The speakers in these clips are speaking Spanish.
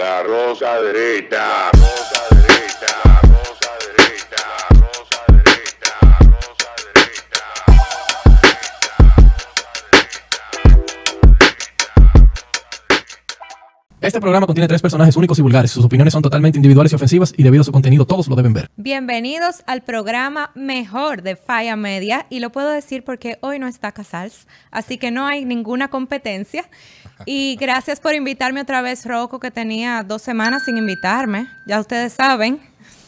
La rosa derecha. Este programa contiene tres personajes únicos y vulgares. Sus opiniones son totalmente individuales y ofensivas y debido a su contenido todos lo deben ver. Bienvenidos al programa mejor de Falla Media y lo puedo decir porque hoy no está Casals, así que no hay ninguna competencia. Y gracias por invitarme otra vez, Rocco, que tenía dos semanas sin invitarme. Ya ustedes saben.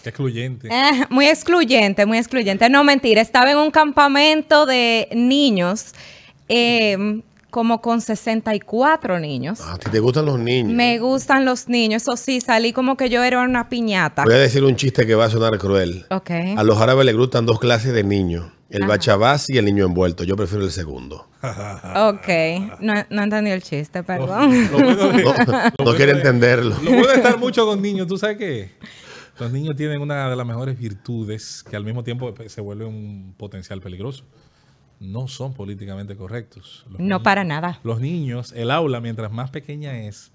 Qué excluyente. Eh, muy excluyente, muy excluyente. No, mentira, estaba en un campamento de niños, eh, como con 64 niños. ¿A ti te gustan los niños? Me gustan los niños, eso sí, salí como que yo era una piñata. Voy a decir un chiste que va a sonar cruel. Ok. A los árabes les gustan dos clases de niños. El bachabás y el niño envuelto. Yo prefiero el segundo. Ok, no, no entendí el chiste, perdón. Lo bueno de- No, lo no quiere de- entenderlo. Lo bueno de estar mucho con niños, ¿tú sabes qué? Los niños tienen una de las mejores virtudes que al mismo tiempo se vuelve un potencial peligroso. No son políticamente correctos. Los No niños- para nada. Los niños, el aula, mientras más pequeña es,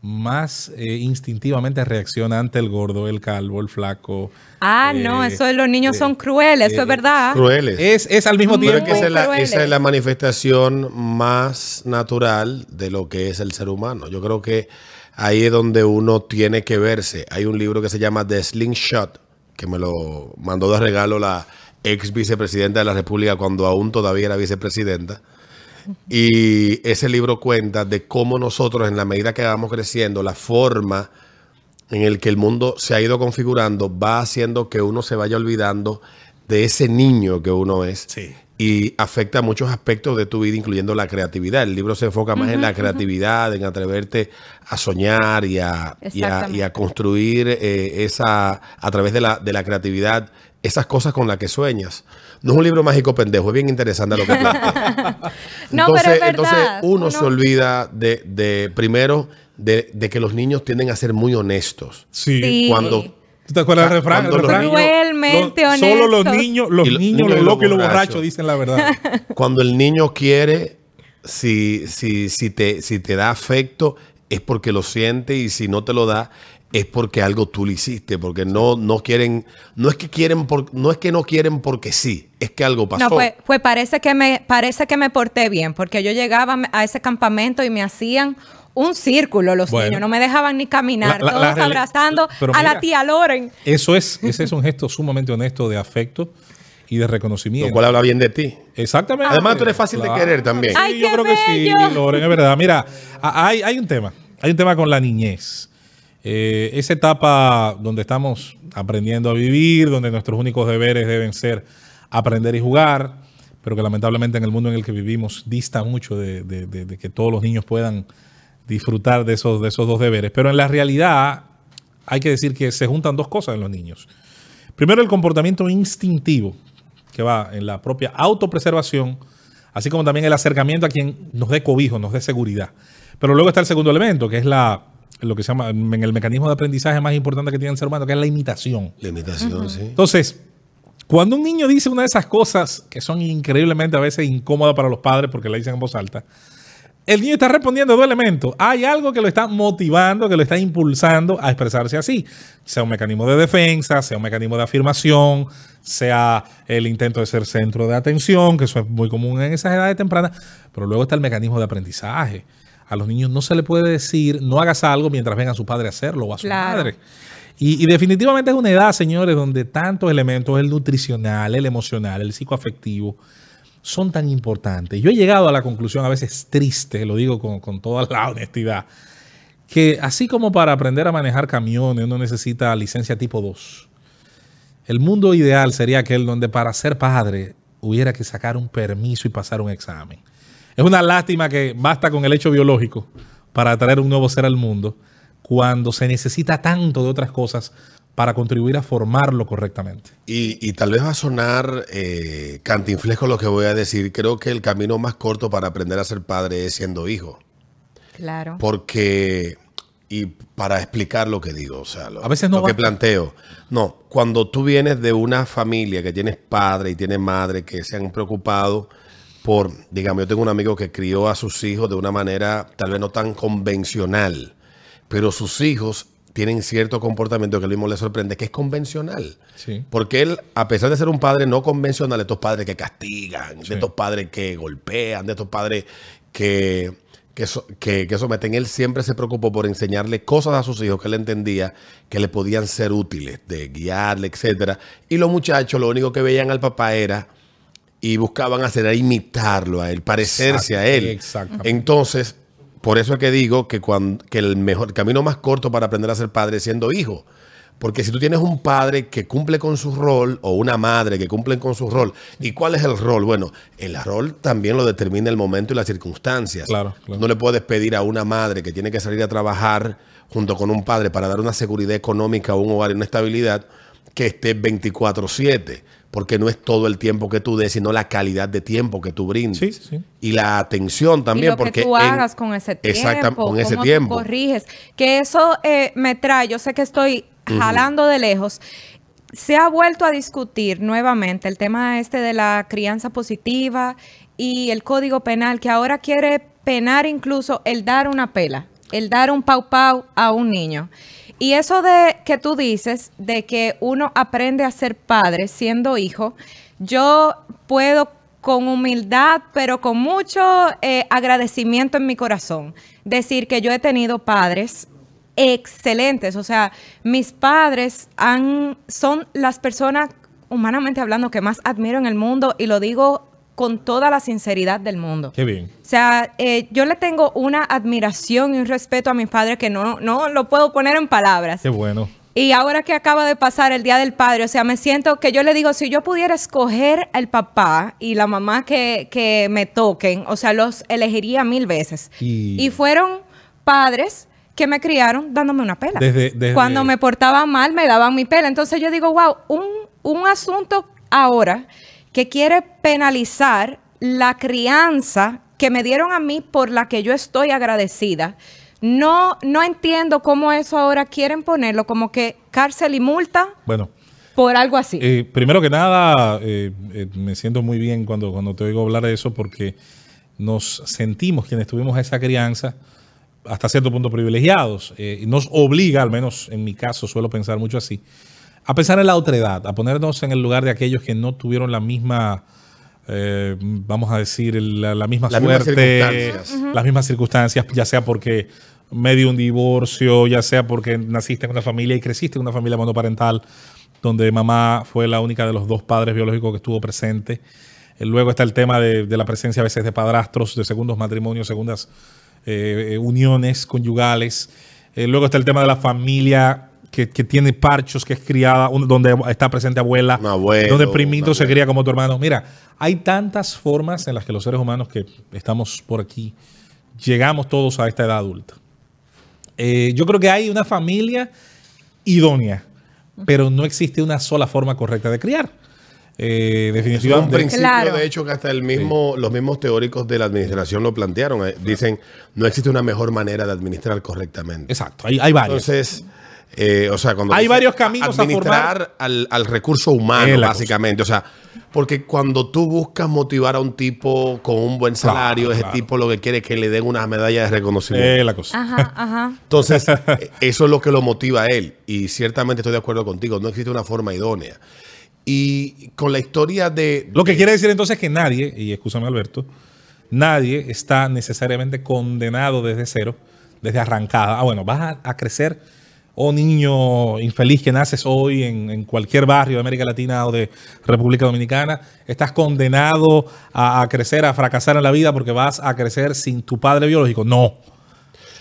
más eh, instintivamente reacciona ante el gordo, el calvo, el flaco. Ah, Eh, no, eso de los niños eh, son crueles, eso es verdad. Crueles. Es, es al mismo tiempo. que esa es, la, esa es la manifestación más natural de lo que es el ser humano. Yo creo que ahí es donde uno tiene que verse. Hay un libro que se llama The Slingshot, que me lo mandó de regalo la ex vicepresidenta de la República cuando aún todavía era vicepresidenta. Y ese libro cuenta de cómo nosotros, en la medida que vamos creciendo, la forma en el que el mundo se ha ido configurando va haciendo que uno se vaya olvidando de ese niño que uno es. Sí. Y afecta muchos aspectos de tu vida, incluyendo la creatividad. El libro se enfoca más en la creatividad, en atreverte a soñar y a, y a, Exactamente. y a construir eh, esa, a través de la, de la creatividad, esas cosas con las que sueñas. No es un libro mágico pendejo, es bien interesante lo que plantea. No, entonces, pero es entonces verdad, uno, uno- se olvida de, de primero, de, de que los niños tienden a ser muy honestos. Sí. Cuando ¿Tú te acuerdas del refrán? Cuando El los refrán, niños- Cruelmente lo- Solo los niños, los niños, niños los los locos y los borrachos. borrachos dicen la verdad. Cuando el niño quiere, si, si, si, te, si te da afecto, es porque lo siente y si no te lo da, es porque algo tú le hiciste, porque no, no quieren, no es que quieren por, no es que no quieren porque sí, es que algo pasó. No, pues, pues parece que me parece que me porté bien, porque yo llegaba a ese campamento y me hacían un círculo los Bueno. niños, no me dejaban ni caminar, La- la- todos la abrazando a la tía Loren. Eso es, ese es un gesto sumamente honesto de afecto y de lo reconocimiento. cual habla bien de ti. Exactamente. Además, tú eres fácil de querer también. Sí, Ay, yo qué creo que sí, bello. Loren, es verdad. Mira, hay, hay un tema. Hay un tema con la niñez. Eh, esa etapa donde estamos aprendiendo a vivir, donde nuestros únicos deberes deben ser aprender y jugar, pero que lamentablemente en el mundo en el que vivimos dista mucho de, de- que todos los niños puedan disfrutar de esos, de esos dos deberes. Pero en la realidad hay que decir que se juntan dos cosas en los niños. Primero, el comportamiento instintivo, que va en la propia autopreservación, así como también el acercamiento a quien nos dé cobijo, nos dé seguridad. Pero luego está el segundo elemento, que es la, lo que se llama en el mecanismo de aprendizaje más importante que tiene el ser humano, que es la imitación. Limitación, sí. Entonces, cuando un niño dice una de esas cosas que son increíblemente a veces incómodas para los padres porque la dicen en voz alta, el niño está respondiendo a dos elementos. Hay algo que lo está motivando, que lo está impulsando a expresarse así. Sea un mecanismo de defensa, sea un mecanismo de afirmación, sea el intento de ser centro de atención, que eso es muy común en esas edades tempranas. Pero luego está el mecanismo de aprendizaje. A los niños no se le puede decir, no hagas algo mientras ven a su padre hacerlo o a su Claro. madre. Y, y definitivamente es una edad, señores, donde tantos elementos, el nutricional, el emocional, el psicoafectivo, son tan importantes. Yo he llegado a la conclusión, a veces triste, lo digo con, con toda la honestidad, que así como para aprender a manejar camiones uno necesita licencia tipo 2, el mundo ideal sería aquel donde para ser padre hubiera que sacar un permiso y pasar un examen. Es una lástima que basta con el hecho biológico para traer un nuevo ser al mundo cuando se necesita tanto de otras cosas para contribuir a formarlo correctamente. Y, y tal vez va a sonar eh, cantinflesco lo que voy a decir. Creo que el camino más corto para aprender a ser padre es siendo hijo. Claro. Porque, y para explicar lo que digo, o sea, lo, A veces no lo que planteo. No, cuando tú vienes de una familia que tienes padre y tienes madre que se han preocupado por, digamos, yo tengo un amigo que crió a sus hijos de una manera tal vez no tan convencional, pero sus hijos tienen cierto comportamiento que a él mismo le sorprende, que es convencional. Sí. Porque él, a pesar de ser un padre no convencional, de estos padres que castigan, de estos padres que golpean, de estos padres que, que, so- que- que someten, él siempre se preocupó por enseñarle cosas a sus hijos que él entendía que le podían ser útiles, de guiarle, etcétera. Y los muchachos lo único que veían al papá era y buscaban hacer era imitarlo a él, parecerse a él. Exactamente. Entonces, por eso es que digo que, cuando, que el mejor el camino más corto para aprender a ser padre es siendo hijo. Porque si tú tienes un padre que cumple con su rol o una madre que cumple con su rol, ¿y cuál es el rol? Bueno, el rol también lo determina el momento y las circunstancias. Claro, claro. No le puedes pedir a una madre que tiene que salir a trabajar junto con un padre para dar una seguridad económica a un hogar y una estabilidad que esté 24/7, porque no es todo el tiempo que tú des, sino la calidad de tiempo que tú brindes. Sí, sí, sí. Y la atención también, y lo porque que tú en- hagas con ese tiempo, Exactam- con ese cómo tú tiempo. corriges, que eso eh, me trae, yo sé que estoy jalando de lejos, se ha vuelto a discutir nuevamente el tema este de la crianza positiva y el código penal que ahora quiere penar incluso el dar una pela, el dar un pau pau a un niño. Y eso de que tú dices, de que uno aprende a ser padre siendo hijo, yo puedo con humildad, pero con mucho eh, agradecimiento en mi corazón, decir que yo he tenido padres excelentes. O sea, mis padres han, son las personas, humanamente hablando, que más admiro en el mundo y lo digo con toda la sinceridad del mundo. Qué bien. O sea, eh, yo le tengo una admiración y un respeto a mis padres que no, no lo puedo poner en palabras. Qué bueno. Y ahora que acaba de pasar el Día del Padre, o sea, me siento que yo le digo, si yo pudiera escoger el papá y la mamá que, que me toquen, o sea, los elegiría mil veces. Y- Y, fueron padres que me criaron dándome una pela. Desde- desde- Cuando me portaba mal, me daban mi pela. Entonces yo digo, wow, un, un asunto ahora que quiere penalizar la crianza que me dieron a mí por la que yo estoy agradecida. No, no entiendo cómo eso ahora quieren ponerlo como que cárcel y multa Bueno, por algo así. eh, primero que nada, eh, eh, me siento muy bien cuando, cuando te oigo hablar de eso porque nos sentimos quienes tuvimos esa crianza hasta cierto punto privilegiados. nos obliga, al menos en mi caso suelo pensar mucho así, a pensar en la otredad, a ponernos en el lugar de aquellos que no tuvieron la misma, eh, vamos a decir, la, la misma Las mismas suerte, circunstancias. las mismas circunstancias, ya sea porque medio un divorcio, ya sea porque naciste en una familia y creciste en una familia monoparental, donde mamá fue la única de los dos padres biológicos que estuvo presente. Eh, Luego está el tema de, de la presencia a veces de padrastros, de segundos matrimonios, segundas eh, eh, uniones conyugales. Eh, luego está el tema de la familia que, que tiene parchos, que es criada, un- donde está presente abuela, Un abuelo, donde primito se cría como tu hermano. Mira, hay tantas formas en las que los seres humanos que estamos por aquí llegamos todos a esta edad adulta. Eh, yo creo que hay una familia idónea, pero no existe una sola forma correcta de criar. Eh, Es un definitivamente. principio, Claro. de hecho, que hasta el mismo, los mismos teóricos de la administración lo plantearon. Eh, Dicen, no existe una mejor manera de administrar correctamente. Exacto, hay, hay varios. Entonces, eh, o sea, cuando Hay varios caminos a administrar al, al recurso humano, Es básicamente. O sea, porque cuando tú buscas motivar a un tipo con un buen salario, Claro, ese claro. tipo lo que quiere es que le den una medalla de reconocimiento. Eh, la cosa. Ajá, ajá. Entonces, eh, eso es lo que lo motiva a él. Y ciertamente estoy de acuerdo contigo. No existe una forma idónea. Y con la historia de. Lo que quiere decir entonces que nadie, y escúchame Alberto, nadie está necesariamente condenado desde cero, desde arrancada. Ah, bueno, vas a, a crecer, oh niño infeliz que naces hoy en, cualquier barrio de América Latina o de República Dominicana, estás condenado a crecer, a fracasar en la vida porque vas a crecer sin tu padre biológico. No.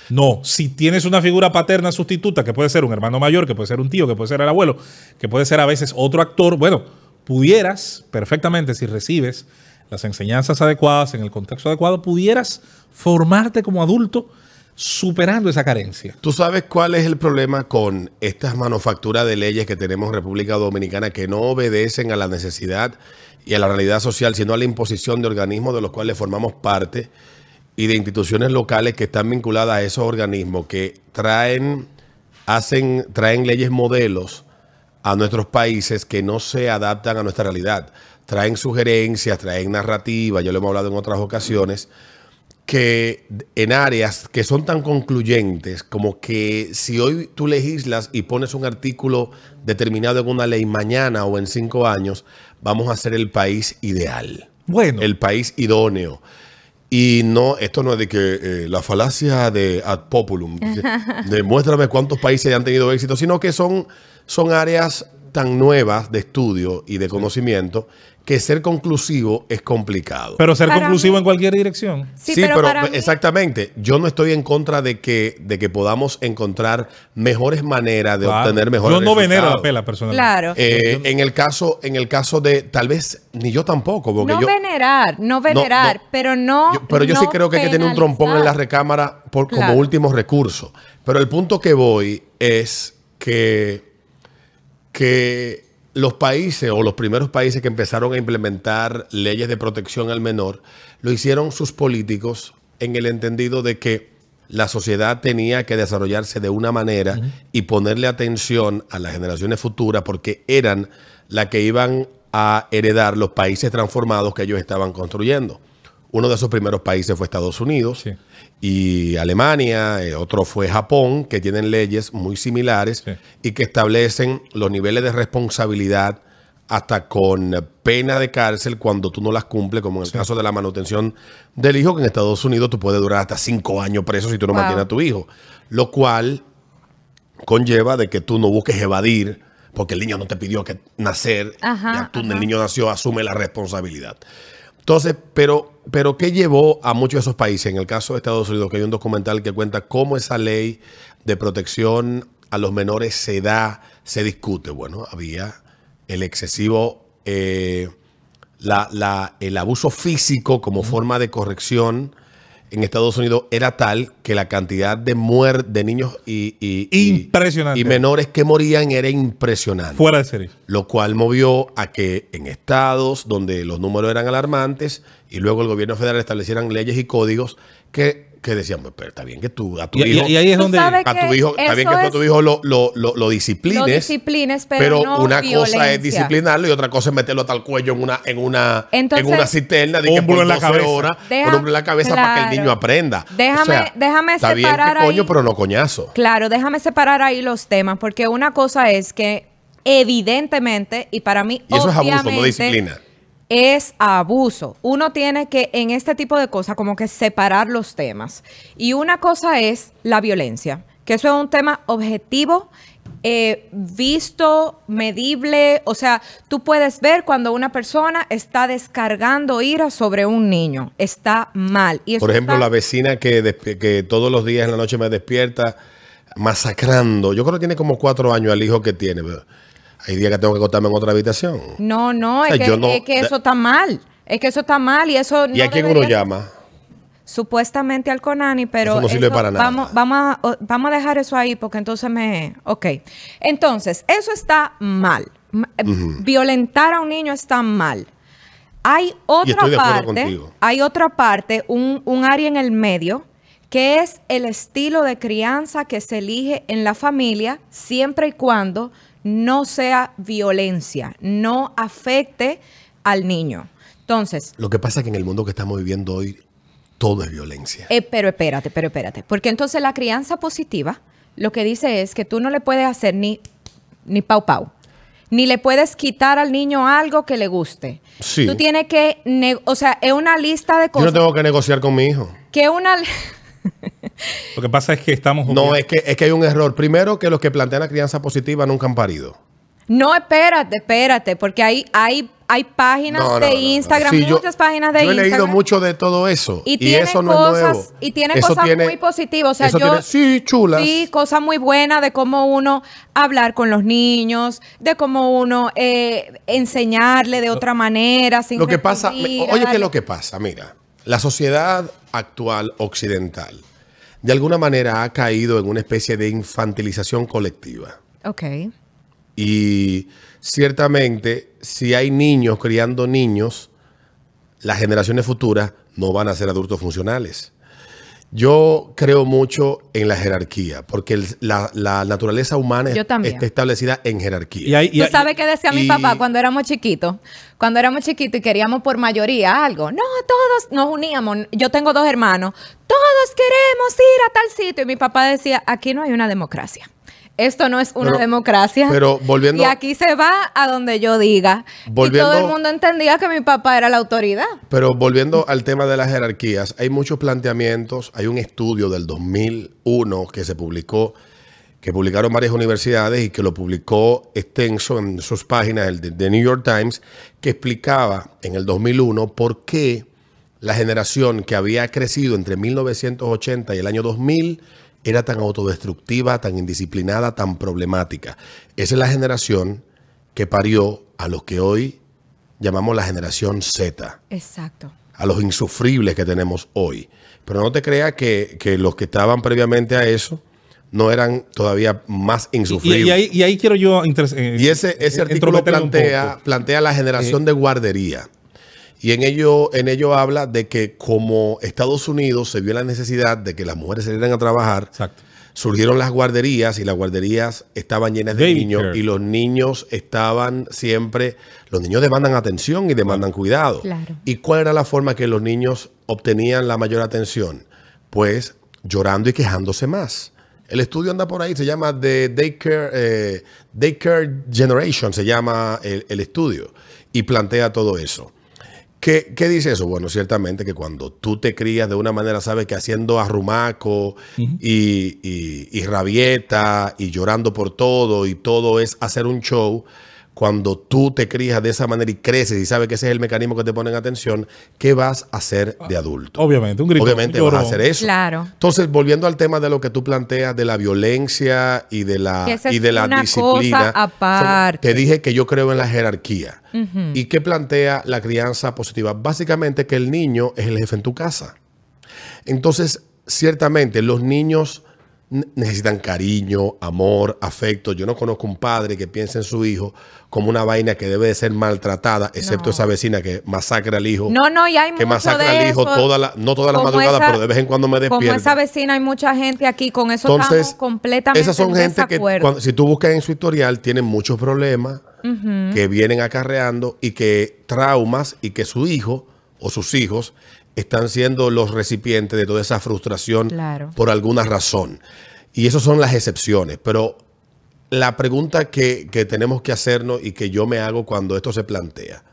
No, si tienes una figura paterna sustituta, que puede ser un hermano mayor, que puede ser un tío, que puede ser el abuelo, que puede ser a veces otro actor, bueno, pudieras perfectamente, si recibes las enseñanzas adecuadas en el contexto adecuado, pudieras formarte como adulto superando esa carencia. ¿Tú sabes cuál es el problema con estas manufacturas de leyes que tenemos en República Dominicana que no obedecen a la necesidad y a la realidad social, sino a la imposición de organismos de los cuales formamos parte y de instituciones locales que están vinculadas a esos organismos que traen, hacen, traen leyes modelos a nuestros países que no se adaptan a nuestra realidad. Traen sugerencias, traen narrativas, yo lo hemos hablado en otras ocasiones, que en áreas que son tan concluyentes como que si hoy tú legislas y pones un artículo determinado en una ley mañana o en cinco años, vamos a ser el país ideal, Bueno, el país idóneo. Y no, esto no es de que eh, la falacia de ad populum, de- demuéstrame cuántos países han tenido éxito, sino que son, son áreas tan nuevas de estudio y de conocimiento que ser conclusivo es complicado. pero ser Para conclusivo mí- en cualquier dirección. Sí, pero, para mí- exactamente. Yo no estoy en contra de que, de que podamos encontrar mejores maneras de Claro. obtener mejores Yo no venero resultados. la pela personalmente. Claro. Eh, en el caso, en el caso de, tal vez ni yo tampoco, porque no yo, venerar, no venerar, no. pero no. yo- pero yo sí no creo que hay que tener un trompón en la recámara por, Claro. como último recurso. Pero el punto que voy es que, que los países o los primeros países que empezaron a implementar leyes de protección al menor lo hicieron sus políticos en el entendido de que la sociedad tenía que desarrollarse de una manera y ponerle atención a las generaciones futuras porque eran las que iban a heredar los países transformados que ellos estaban construyendo. Uno de esos primeros países fue Estados Unidos Sí. Y Alemania, eh, otro fue Japón, que tienen leyes muy similares Sí. y que establecen los niveles de responsabilidad hasta con pena de cárcel cuando tú no las cumples, como en el caso de la manutención del hijo, que en Estados Unidos tú puedes durar hasta cinco años preso si tú no Wow. mantienes a tu hijo. Lo cual conlleva de que tú no busques evadir porque el niño no te pidió que nacer, Ajá, ya tú, ajá. el niño nació, asume la responsabilidad. Entonces, pero, pero ¿qué llevó a muchos de esos países? En el caso de Estados Unidos, que hay un documental que cuenta cómo esa ley de protección a los menores se da, se discute. Bueno, había el excesivo, eh, la- la- el abuso físico como forma de corrección en Estados Unidos era tal que la cantidad de muer de niños y, y- y- Impresionante. y menores que morían era impresionante Fuera de serie. lo cual movió a que en estados donde los números eran alarmantes y luego el gobierno federal establecieran leyes y códigos que, que decían, "Pues, pero está bien que tú a tu Y, hijo, y ahí es donde. a tu hijo, está bien que tú a tu hijo lo, lo, lo, lo disciplines, Lo disciplines, pero no una cosa es violencia. disciplinarlo y otra cosa es meterlo hasta el cuello en una, en una, Entonces- en una cisterna de que por en la 12 cabeza. horas, Deja- hombro en la cabeza para que el claro. niño aprenda. Déjame- déjame está bien separar que coño, ahí. pero no coñazo. Claro, déjame separar ahí los temas, porque una cosa es que evidentemente, y para mí Y eso es abuso, no obviamente, disciplina. Es abuso. Uno tiene que, en este tipo de cosas, como que separar los temas. Y una cosa es la violencia, que eso es un tema objetivo, eh, visto, medible. O sea, tú puedes ver cuando una persona está descargando ira sobre un niño. Está mal. Y Por ejemplo, está- la vecina que, que todos los días en la noche me despierta masacrando. Yo creo que tiene como cuatro años el hijo que tiene. pero hay días que tengo que acostarme en otra habitación. No, no, O sea, es, que, no- es que eso está mal. Es que eso está mal y eso ¿Y no a quién debería- uno llama? Supuestamente al Conani, pero Eso no sirve para nada. Vamos, vamos, a, vamos a dejar eso ahí porque entonces me... Ok. Entonces, eso está mal. Eh, Violentar a un niño está mal. Hay otra parte, contigo. hay otra parte, un, un área en el medio, que es el estilo de crianza que se elige en la familia siempre y cuando no sea violencia, no afecte al niño. Entonces, Lo que pasa es que en el mundo que estamos viviendo hoy, todo es violencia. eh, pero espérate, pero espérate. Porque entonces la crianza positiva lo que dice es que tú no le puedes hacer ni, ni pau pau. Ni le puedes quitar al niño algo que le guste. Sí. Tú tienes que, o sea, es una lista de Yo cosas. no tengo que negociar con mi hijo. Que una... Lo que pasa es que estamos. No, es que, es que hay un error. Primero, que los que plantean la crianza positiva nunca han parido. No, espérate, espérate, porque hay, hay, hay páginas No, no, de no, no. Instagram, Sí, yo- muchas páginas de yo he Instagram. leído mucho de todo eso. Y Y, tiene eso no cosas, es nuevo. y tiene Eso cosas tiene- muy positivas. O sea, eso yo, tiene- sí, chulas. Sí, cosas muy buenas de cómo uno hablar con los niños, de cómo uno eh, enseñarle de otra manera. Sin Lo que pasa, oye, ¿qué es lo que pasa? Mira, la sociedad actual occidental, de alguna manera ha caído en una especie de infantilización colectiva. Ok. Y ciertamente, si hay niños criando niños, las generaciones futuras no van a ser adultos funcionales. Yo creo mucho en la jerarquía, porque el- la, la naturaleza humana Yo también. está establecida en jerarquía. Y hay- y ¿Tú hay- sabes qué decía mi y- papá cuando éramos chiquitos? Cuando éramos chiquitos y queríamos por mayoría algo. No, todos nos uníamos. Yo tengo dos hermanos. Todos queremos ir a tal sitio. Y mi papá decía, aquí no hay una democracia. Esto no es una Pero- democracia. pero volviendo- Y aquí se va a donde yo diga. Volviendo- y todo el mundo entendía que mi papá era la autoridad. Pero volviendo al tema de las jerarquías, hay muchos planteamientos. Hay un estudio del 2001 que se publicó, que publicaron varias universidades y que lo publicó extenso en sus páginas, el de, de New York Times, que explicaba en el 2001 por qué la generación que había crecido entre 1980 y el año 2000 era tan autodestructiva, tan indisciplinada, tan problemática. Esa es la generación que parió a los que hoy llamamos la generación Z Exacto. a los insufribles que tenemos hoy. Pero no te creas que, que los que estaban previamente a eso no eran todavía más y, insufribles. y ahí, y ahí quiero yo eh, Y ese, ese eh, artículo plantea, plantea la generación de guardería. Y en ello, en ello habla de que como Estados Unidos se vio la necesidad de que las mujeres salieran a trabajar, Exacto. surgieron las guarderías y las guarderías estaban llenas de Baby niños care. y los niños estaban siempre, los niños demandan atención y demandan cuidado. Claro. ¿Y cuál era la forma que los niños obtenían la mayor atención? Pues llorando y quejándose más. El estudio anda por ahí, se llama The Daycare, eh, Daycare Generation, se llama el, el estudio, y plantea todo eso. ¿Qué, qué dice eso? Bueno, ciertamente que cuando tú te crías de una manera, sabes que haciendo arrumaco y, y- y rabieta y llorando por todo y todo es hacer un show, cuando tú te crías de esa manera y creces y sabes que ese es el mecanismo que te pone en atención, ¿qué vas a hacer de adulto? Obviamente, un grito. Obviamente un vas a hacer eso. Claro. Entonces, volviendo al tema de lo que tú planteas de la violencia y de la, Que esa y de la una disciplina. cosa aparte. Te dije que yo creo en la jerarquía. ¿Y qué plantea la crianza positiva? Básicamente que el niño es el jefe en tu casa. Entonces, ciertamente, los niños necesitan cariño, amor, afecto. Yo no conozco un padre que piense en su hijo como una vaina que debe de ser maltratada, excepto No. esa vecina que masacra al hijo. No, no, y hay que mucho masacra de al hijo eso. toda la, no todas las Como madrugadas, esa- pero de vez en cuando me Como despierto. esa vecina, hay mucha gente aquí, con eso Entonces, estamos completamente esas son en gente que, desacuerdo. cuando- si tú buscas en su historial, tienen muchos problemas que vienen acarreando y que traumas y que su hijo o sus hijos están siendo los recipientes de toda esa frustración Claro. por alguna razón. Y esas son las excepciones. Pero la pregunta que, que tenemos que hacernos y que yo me hago cuando esto se plantea,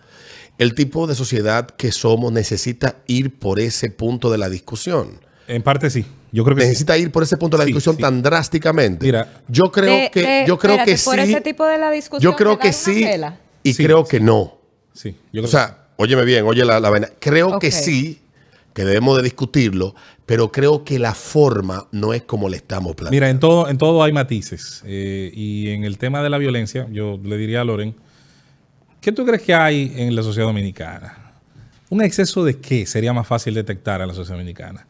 el tipo de sociedad que somos necesita ir por ese punto de la discusión En parte sí. Yo creo que sí. necesita ir por ese punto de la Sí, discusión sí. tan drásticamente. Mira. yo creo De- que de- yo creo espérate, que por sí. ese tipo de la discusión yo creo que sí y Sí, creo sí. que no. Sí, yo creo O sea, óyeme bien, oye la, la vaina. Creo que sí, que debemos de discutirlo, pero creo que la forma no es como le estamos planteando. Mira, en todo, en todo hay matices. Eh, y en el tema de la violencia, yo le diría a Loren, ¿qué tú crees que hay en la sociedad dominicana? ¿Un exceso de qué sería más fácil detectar en la sociedad dominicana?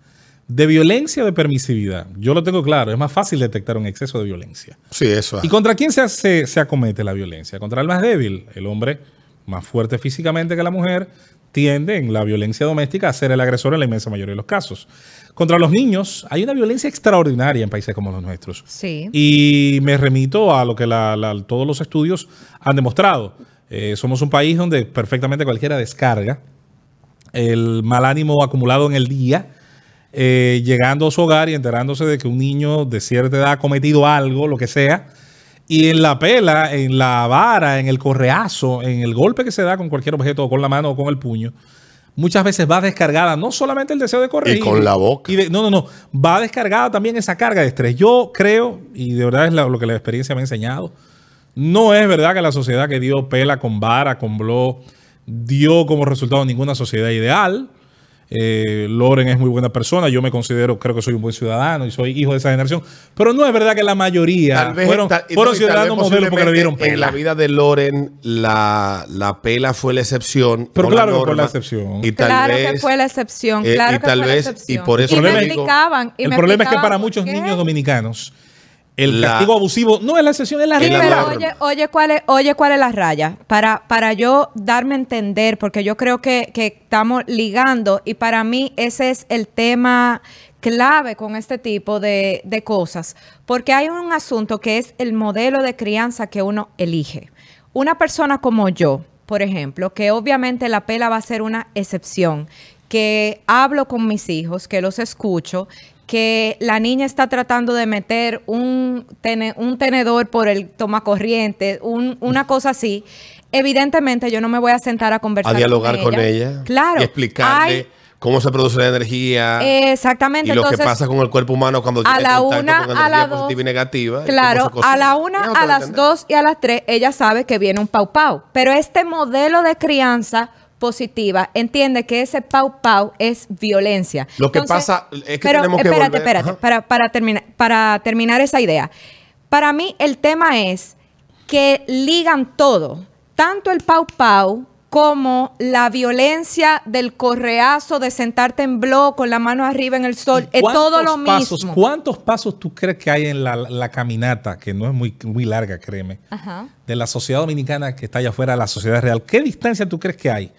¿De violencia o de permisividad? Yo lo tengo claro, es más fácil detectar un exceso de violencia. Sí, eso. ¿Y contra quién se, hace- se acomete la violencia? Contra el más débil. El hombre más fuerte físicamente que la mujer tiende en la violencia doméstica a ser el agresor en la inmensa mayoría de los casos. Contra los niños hay una violencia extraordinaria en países como los nuestros. Sí. Y me remito a lo que la- la- todos los estudios han demostrado. Eh, somos un país donde perfectamente cualquiera descarga el mal ánimo acumulado en el día, eh, llegando a su hogar y enterándose de que un niño de cierta edad ha cometido algo, lo que sea, y en la pela, en la vara, en el correazo, en el golpe que se da con cualquier objeto, o con la mano o con el puño, muchas veces va descargada no solamente el deseo de correr. Y con la boca. y de- no, no, no. Va descargada también esa carga de estrés. Yo creo, y de verdad es lo que la experiencia me ha enseñado, no es verdad que la sociedad que dio pela con vara, con blog, dio como resultado ninguna sociedad ideal. Eh, Loren es muy buena persona, yo me considero, creo que soy un buen ciudadano y soy hijo de esa generación, pero no es verdad que la mayoría vez, fueron, tal- no, ciudadanos modelos porque le dieron posiblemente En pela. la vida de Loren, la, la pela fue la excepción. Pero no claro que fue la excepción. Y tal claro vez, que fue la excepción. eh, claro y que tal fue la vez- excepción. y por eso y le me digo- explicaban. y el me problema es que para muchos qué. niños dominicanos, el La- castigo abusivo no es la excepción, es la regla. pero oye, oye, ¿cuál es, oye, ¿cuál es la raya? Para, para yo darme a entender, porque yo creo que, que estamos ligando y para mí ese es el tema clave con este tipo de, de cosas, porque hay un asunto que es el modelo de crianza que uno elige. Una persona como yo, por ejemplo, que obviamente la pela va a ser una excepción, que hablo con mis hijos, que los escucho, que la niña está tratando de meter un, tene- un tenedor por el tomacorriente, un, una cosa así. Evidentemente yo no me voy a sentar a conversar a dialogar con ella, Claro. y explicarle Hay- cómo se produce la energía Exactamente. y lo entonces, que pasa con el cuerpo humano cuando a la una, con a la dos. positiva y negativa. Claro, a la una, a las entender. dos y a las tres, ella sabe que viene un pau pau. Pero este modelo de crianza positiva entiende que ese pau pau es violencia. Lo que pasa es que pero tenemos que espérate, volver- espérate, Ajá. para, para, terminar, para terminar esa idea. Para mí el tema es que ligan todo, tanto el pau pau como la violencia del correazo de sentarte en blog con la mano arriba en el sol, es ¿Cuántos todo lo pasos, mismo. ¿Cuántos pasos tú crees que hay en la, la caminata, que no es muy, muy larga, créeme, Ajá. de la sociedad dominicana que está allá afuera a la sociedad real? ¿Qué distancia tú crees que hay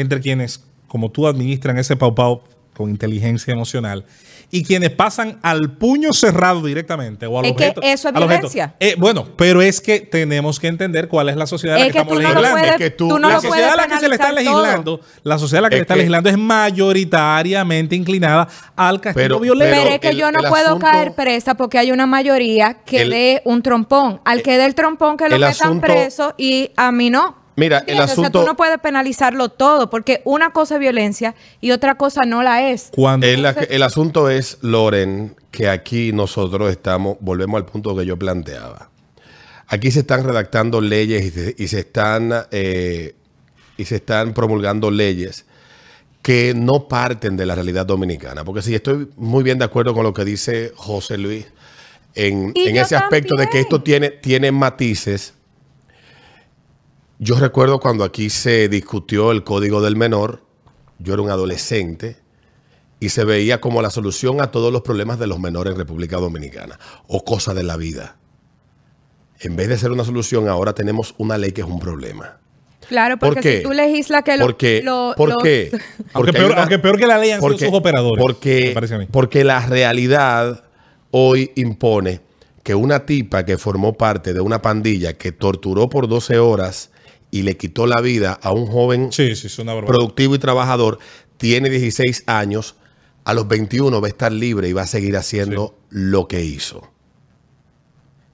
entre quienes, como tú, administran ese pau pau con inteligencia emocional y quienes pasan al puño cerrado directamente o al Es que objeto? eso es violencia. Eh, bueno, pero es que tenemos que entender cuál es la sociedad a la Es que, que estamos tú no lo legislando. puedes, Es que tú- tú no la sociedad a la que se le está todo. legislando, la sociedad a la que Es le está que- legislando es mayoritariamente inclinada al castigo Pero- violento. Pero, Pero es que el- yo no puedo asunto- caer presa porque hay una mayoría que El- dé un trompón. Al que dé el trompón que lo metan asunto- preso y a mí no. Mira, el ¿Entiendes? O sea, asunto- tú no puedes penalizarlo todo porque una cosa es violencia y otra cosa no la es. Cuando El, el asunto es, Loren, que aquí nosotros estamos, volvemos al punto que yo planteaba. Aquí se están redactando leyes y se, y se están eh, y se están promulgando leyes que no parten de la realidad dominicana. Porque sí, estoy muy bien de acuerdo con lo que dice José Luis en, en ese aspecto de que esto tiene, tiene matices. Yo recuerdo cuando aquí se discutió el código del menor, yo era un adolescente y se veía como la solución a todos los problemas de los menores en República Dominicana o cosa de la vida. En vez de ser una solución, ahora tenemos una ley que es un problema. Claro, ¿Por porque qué? si tú legislas que lo, ¿Por qué? lo- ¿Por los- qué? Aunque Porque hay peor, una- aunque peor que la ley han porque, sido sus operadores. Porque, me parece a mí. porque la realidad hoy impone que una tipa que formó parte de una pandilla que torturó por 12 horas y le quitó la vida a un joven Sí, sí, es una barbaridad. productivo y trabajador, tiene 16 años, a los 21 va a estar libre y va a seguir haciendo lo que hizo,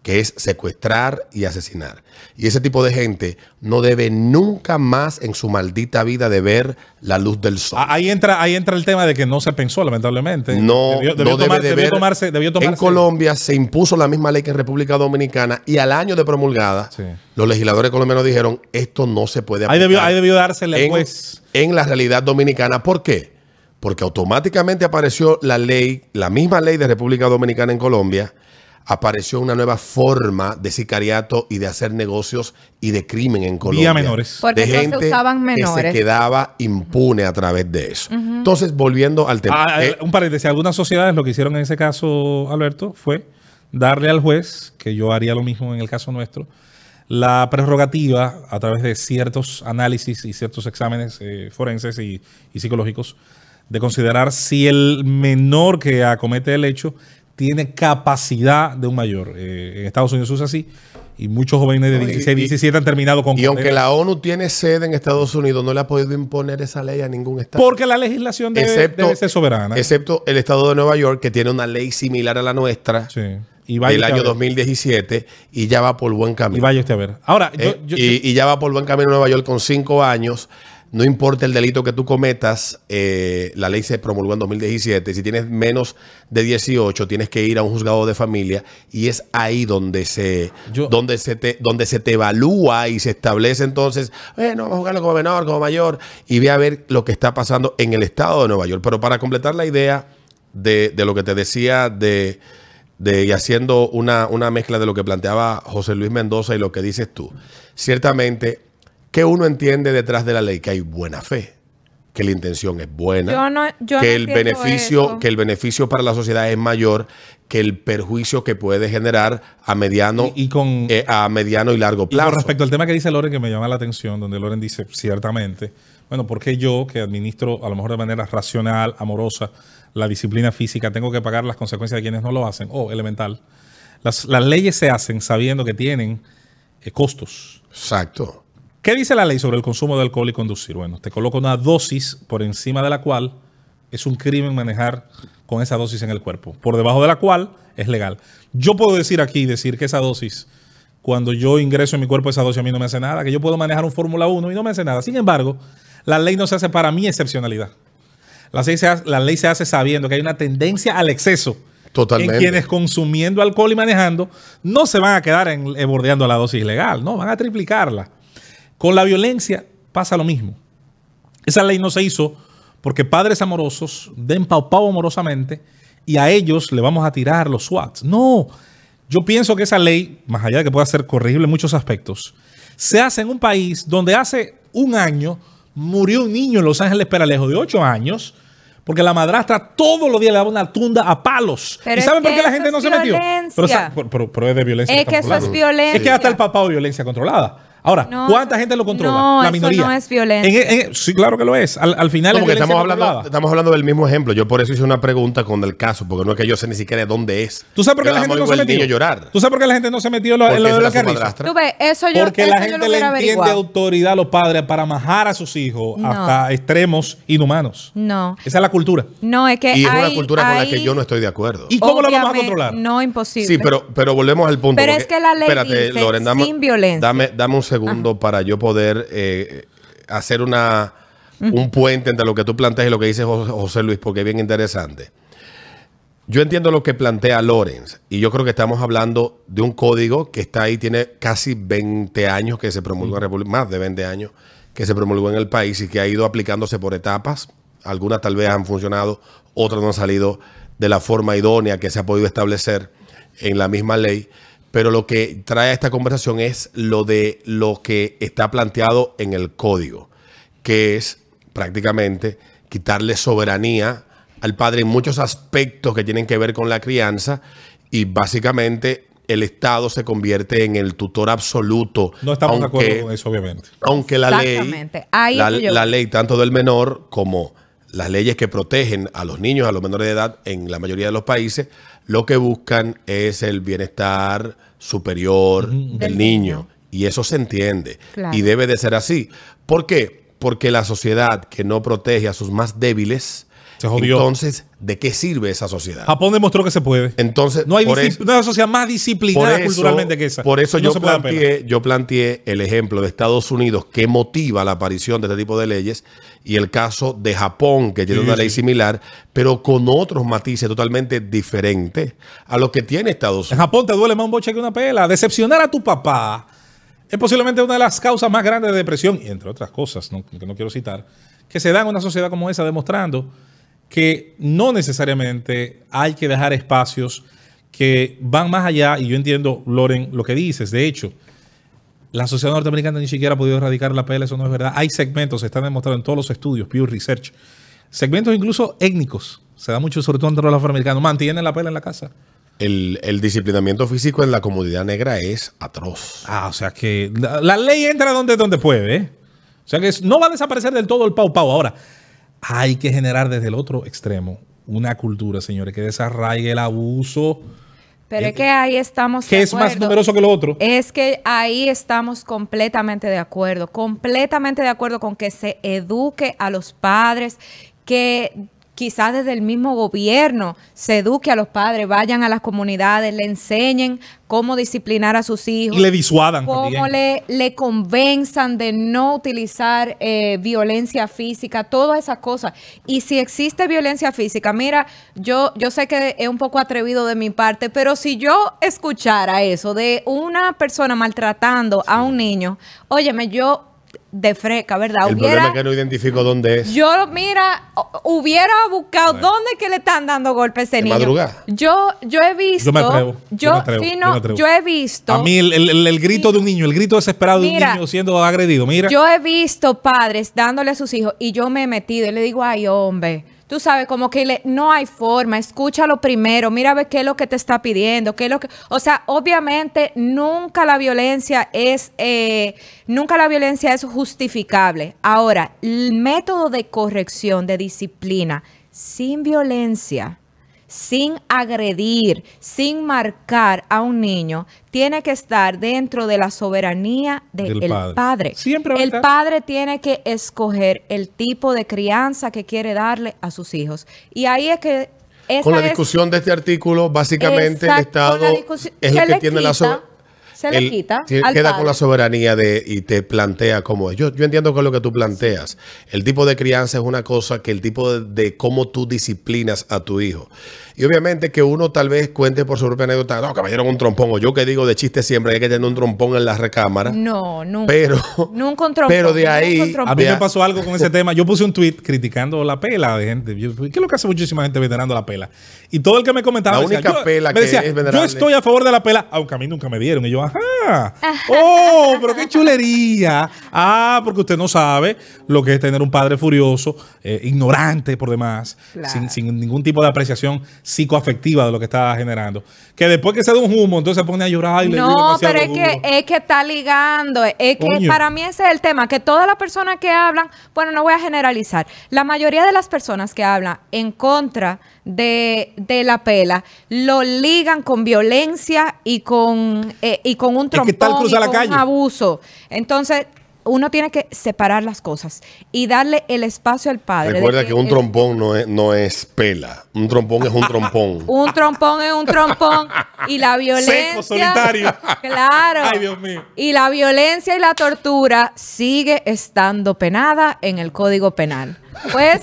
que es secuestrar y asesinar. Y ese tipo de gente no debe nunca más en su maldita vida de ver la luz del sol. Ah, Ahí entra, ahí entra el tema de que no se pensó, lamentablemente. No, debió, debió no debe tomar- de debió ver. tomarse, debió tomarse. En Colombia se impuso la misma ley que en República Dominicana y al año de promulgada, Sí. los legisladores colombianos dijeron esto no se puede Ahí debió, aplicar ahí debió dársele en, juez. en la realidad dominicana. ¿Por qué? Porque automáticamente apareció la ley, la misma ley de República Dominicana en Colombia, apareció una nueva forma de sicariato y de hacer negocios y de crimen en Colombia. menores. Porque de entonces gente usaban que menores. se quedaba impune a través de eso. Entonces, volviendo al tema. Ah, eh, un paréntesis, algunas sociedades lo que hicieron en ese caso, Alberto, fue darle al juez, que yo haría lo mismo en el caso nuestro, la prerrogativa a través de ciertos análisis y ciertos exámenes eh, forenses y, y psicológicos de considerar si el menor que acomete el hecho tiene capacidad de un mayor. Eh, en Estados Unidos usa así y muchos jóvenes de No, y- 16, y- 17 han terminado con Y aunque la ONU tiene sede en Estados Unidos, no le ha podido imponer esa ley a ningún estado. Porque la legislación debe, debe ser soberana. excepto el estado de Nueva York, que tiene una ley similar a la nuestra Sí. Y vaya del año ver. 2017 y ya va por buen camino. Y vaya usted a ver. Ahora, yo- Eh, yo- y, y ya va por buen camino en Nueva York con cinco años. No importa el delito que tú cometas, eh, la ley se promulgó en 2017. Si tienes menos de 18, tienes que ir a un juzgado de familia y es ahí donde se, Yo- donde se, te, donde se te evalúa y se establece entonces, bueno, vamos a jugarlo como menor, como mayor, y ve a ver lo que está pasando en el estado de Nueva York. Pero para completar la idea de, de lo que te decía de, de y haciendo una, una mezcla de lo que planteaba José Luis Mendoza y lo que dices tú. Ciertamente, ¿qué uno entiende detrás de la ley? Que hay buena fe, que la intención es buena, Yo no- yo que no el beneficio, eso. que el beneficio para la sociedad es mayor que el perjuicio que puede generar a mediano Y- y con- eh, a mediano y largo Y plazo. con respecto al tema que dice Loren, que me llama la atención, donde Loren dice ciertamente, bueno, ¿por qué yo, que administro a lo mejor de manera racional, amorosa, la disciplina física, tengo que pagar las consecuencias de quienes no lo hacen? O elemental. Las, las leyes se hacen sabiendo que tienen eh, costos. Exacto. ¿Qué dice la ley sobre el consumo de alcohol y conducir? Bueno, te coloca una dosis por encima de la cual es un crimen manejar con esa dosis en el cuerpo, por debajo de la cual es legal. Yo puedo decir aquí, decir que esa dosis, cuando yo ingreso en mi cuerpo esa dosis a mí no me hace nada, que yo puedo manejar un Fórmula 1 y no me hace nada. Sin embargo, la ley no se hace para mi excepcionalidad. La ley se hace, la ley se hace sabiendo que hay una tendencia al exceso. Totalmente. En quienes consumiendo alcohol y manejando no se van a quedar en, eh, bordeando la dosis legal, no, van a triplicarla. Con la violencia pasa lo mismo. Esa ley no se hizo porque padres amorosos den pau pau amorosamente y a ellos le vamos a tirar los SWATs. No, yo pienso que esa ley, más allá de que pueda ser corregible en muchos aspectos, se hace en un país donde hace un año murió un niño en Los Ángeles Peralejo de 8 años porque la madrastra todos los días le daba una tunda a palos. Pero ¿Y saben por qué la gente no se metió? Pero, es de violencia. Es que eso es violencia. Es que hasta el papá de violencia controlada. Ahora, No, ¿cuánta gente lo controla? no, la eso minoría. no es violencia. En- en- sí, claro que lo es. Al, al final No, es porque violencia estamos hablando, controlada. estamos hablando del mismo ejemplo. Yo por eso hice una pregunta con el caso, porque no es que yo sé ni siquiera dónde es. ¿Tú sabes por qué Yo la gente no se metió? llorar. ¿Tú sabes por qué la gente no se metió en lo, en Porque lo de la. Tú ves, eso yo, Porque eso la yo gente lo le entiende autoridad a los padres para majar a sus hijos No. hasta extremos inhumanos. No. Esa es la cultura. No, es que Y es una hay- cultura con la que yo no estoy de acuerdo. ¿Y cómo la vamos a obviamente, controlar? No, imposible. Sí, pero, pero volvemos al punto. Pero porque- es que la ley dice sin violencia. Dame, dame un segundo para yo poder eh, hacer una un puente entre lo que tú planteas y lo que dice José, José Luis, porque es bien interesante. Yo entiendo lo que plantea Lorenz y yo creo que estamos hablando de un código que está ahí, tiene casi 20 años que se promulgó en República, más de 20 años que se promulgó en el país y que ha ido aplicándose por etapas. Algunas tal vez han funcionado, otras no han salido de la forma idónea que se ha podido establecer en la misma ley. Pero lo que trae a esta conversación es lo de lo que está planteado en el código, que es prácticamente quitarle soberanía al padre en muchos aspectos que tienen que ver con la crianza y básicamente el Estado se convierte en el tutor absoluto. No estamos de aunque- acuerdo con eso, obviamente. aunque la ley, la, la ley tanto del menor como las leyes que protegen a los niños, a los menores de edad en la mayoría de los países, lo que buscan es el bienestar superior del, Del niño. niño. Y eso se entiende. Claro. Y debe de ser así. ¿Por qué? Porque la sociedad que no protege a sus más débiles, Se jodió. entonces, ¿de qué sirve esa sociedad? Japón demostró que se puede. Entonces, No hay, no hay una sociedad más disciplinada eso, culturalmente que esa. por eso No yo, planteé, yo planteé el ejemplo de Estados Unidos que motiva la aparición de este tipo de leyes y el caso de Japón que tiene Sí, una sí. ley similar, pero con otros matices totalmente diferentes a lo que tiene Estados En Unidos. Japón te duele más un boche que una pela. Decepcionar a tu papá es posiblemente una de las causas más grandes de depresión, y entre otras cosas, ¿no? que no quiero citar, que se dan en una sociedad como esa, demostrando que no necesariamente hay que dejar espacios que van más allá, y yo entiendo, Loren, lo que dices. De hecho, la sociedad norteamericana ni siquiera ha podido erradicar la pela, eso no es verdad. Hay segmentos, se están demostrando en todos los estudios, Pew Research, segmentos incluso étnicos, se da mucho, sobre todo entre los afroamericanos, mantienen la pela en la casa. El, el disciplinamiento físico en la comunidad negra es atroz. Ah, o sea que la, la ley entra donde, donde puede. ¿eh? O sea que no va a desaparecer del todo el pau pau. Ahora, hay que generar desde el otro extremo una cultura, señores, que desarraigue el abuso, Pero es que ahí estamos. que de es más numeroso que lo otro. Es que ahí estamos completamente de acuerdo, completamente de acuerdo con que se eduque a los padres, que quizás desde el mismo gobierno se eduque a los padres, vayan a las comunidades, le enseñen cómo disciplinar a sus hijos. Y le disuadan Cómo le, le convenzan de no utilizar eh, violencia física, todas esas cosas. Y si existe violencia física, mira, yo, yo sé que es un poco atrevido de mi parte, pero si yo escuchara eso de una persona maltratando a un niño, óyeme, yo de freca, ¿verdad? El Hubiera- problema es que no identifico dónde es. yo, mira, hubiera buscado dónde es que le están dando golpes a ese ¿De niño. madrugada? Yo, yo he visto. Yo me atrevo. Yo, me atrevo, sí, yo no, me atrevo. yo he visto. A mí el, el- el- el grito de un niño, el grito desesperado de un niño siendo agredido, mira. Yo he visto padres dándole a sus hijos y yo me he metido y le digo, ay, hombre, tú sabes, como que le- no hay forma, escúchalo primero, mira a ver qué es lo que te está pidiendo, qué es lo que, o sea, obviamente nunca la violencia es, eh, nunca la violencia es justificable. Ahora, el método de corrección, de disciplina, sin violencia, sin agredir, sin marcar a un niño, tiene que estar dentro de la soberanía del Del padre. padre. Siempre el estar. padre tiene que escoger el tipo de crianza que quiere darle a sus hijos. Y ahí es que esa Con la es- discusión de este artículo, básicamente el Estado es el que le tiene la quita, soberanía. Se le quita al queda con la soberanía de y te plantea cómo es. Yo, yo entiendo que es lo que tú planteas. El tipo de crianza es una cosa que el tipo de, de cómo tú disciplinas a tu hijo. Y obviamente que uno tal vez cuente por su propia anécdota, no, que me dieron un trompón, o yo que digo de chiste siempre que hay que tener un trompón en la recámara. No, nunca. Pero, Nunca un trompón, pero de ahí, trompón. A mí me pasó algo con ese tema. Yo puse un tweet criticando la pela de gente. Yo- ¿Qué es lo que hace muchísima gente venerando la pela? Y todo el que me comentaba La decía, única yo- pela me que decía, es yo venerable". estoy a favor de la pela, aunque a mí nunca me dieron. Y yo, ajá. Oh, pero qué chulería. Ah, porque usted no sabe lo que es tener un padre furioso, eh, ignorante por demás, Claro. sin, sin ningún tipo de apreciación psicoafectiva de lo que está generando. Que después que se da un humo, entonces se pone a llorar y le No, pero es que, es que está ligando. Es que para mí ese es el tema. Que todas las personas que hablan, bueno, no voy a generalizar. La mayoría de las personas que hablan en contra de, de la pela lo ligan con violencia y con, eh, y con un Es que tal trompón y cruza la con calle. un abuso. Entonces, uno tiene que separar las cosas y darle el espacio al padre. recuerda que un el- trompón no es, no es pela. Un trompón es un trompón. un trompón es un trompón y la violencia. Seco, solitario. Claro. Ay, Dios mío. Y la violencia y la tortura sigue estando penada en el Código Penal. Pues,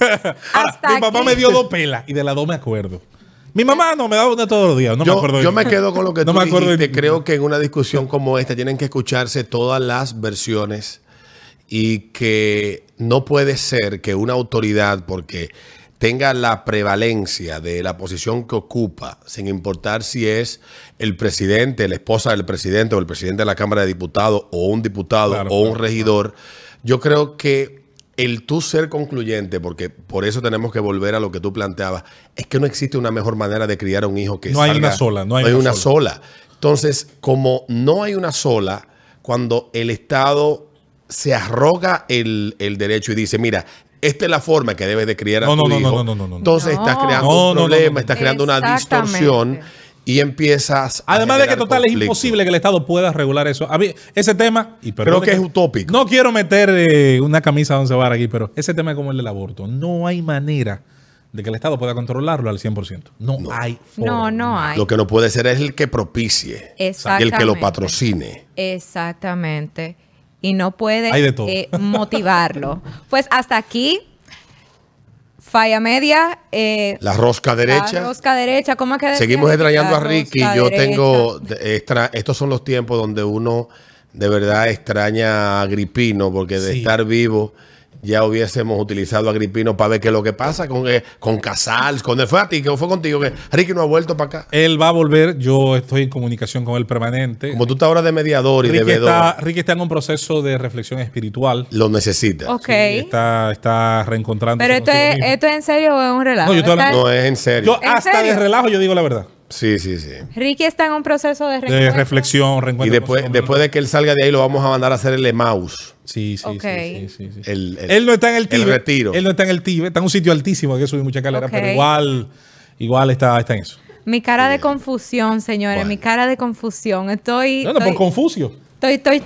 Ahora, hasta mi papá aquí- me dio dos pelas y de las dos me acuerdo. Mi mamá no me daba una todos los días, no me acuerdo. yo me quedo con lo que No tú me acuerdo dijiste. Creo que en una discusión como esta tienen que escucharse todas las versiones y que no puede ser que una autoridad, porque tenga la prevalencia de la posición que ocupa, sin importar si es el presidente, la esposa del presidente o el presidente de la Cámara de Diputados o un diputado Claro, o un claro, regidor, yo creo que el tú ser concluyente, porque por eso tenemos que volver a lo que tú planteabas, es que no existe una mejor manera de criar a un hijo que No hay una sola, no hay una, una sola. Entonces, como no hay una sola, cuando el Estado se arroga el, el derecho y dice, mira, esta es la forma que debes de criar a No, tu no, no, hijo, no, no, no, no. entonces estás No. creando No, un no, no, problema, no, no. estás creando una distorsión y empiezas a Además de que total es imposible que el Estado pueda regular eso. A mí, ese tema, y Creo que es utópico. No quiero meter eh, una camisa donde se va aquí, pero ese tema es como el del aborto. No hay manera de que el Estado pueda controlarlo al 100%. No, hay forma. No, no hay. Lo que no puede ser es el que propicie y el que lo patrocine. Exactamente. Y no puede Hay de todo. eh, motivarlo. Pues hasta aquí, Falla Media. eh, La rosca derecha. La rosca derecha, ¿cómo es que Seguimos extrañando a Ricky. Yo derecha. tengo. extra- estos son los tiempos donde uno de verdad extraña a Agripino, porque de Sí. estar vivo ya hubiésemos utilizado a Agripino para ver qué es lo que pasa con, eh, con Casals. Con, fue a ti, que fue contigo, que Ricky no ha vuelto para acá. Él va a volver. Yo estoy en comunicación con él permanente. Como tú estás ahora de mediador y de Ricky vedor, está, Ricky está en un proceso de reflexión espiritual. lo necesitas. Ok. Está, está reencontrando. Pero esto es, esto es en serio o es un relajo. No, yo hablando- No es en serio. Yo ¿En hasta serio? de relajo yo digo la verdad. Sí, sí, sí. Ricky está en un proceso de De reencuentro. reflexión, Y después, después de que él salga de ahí, lo vamos a mandar a hacer el Emaus. Sí, sí, sí, sí, sí, sí. El, el- Él no está en el Tíbet. retiro. Él no está en el Tíbet. Está en un sitio altísimo, hay que subir mucha escalera, pero igual, igual está, está en eso. Mi cara de confusión, señores, Bueno. mi cara de confusión. Estoy, No, no, por estoy, Confucio. estoy, estoy,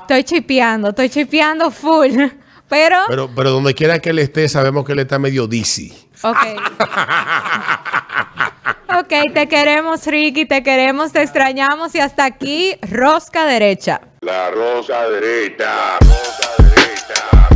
estoy chipeando, estoy chipeando full. Pero, Pero, pero donde quiera que él esté, sabemos que él está medio dizzy. ok. Ok, te queremos, Ricky, te queremos, te extrañamos y hasta aquí, rosca derecha. La rosa derecha. Rosa derecha.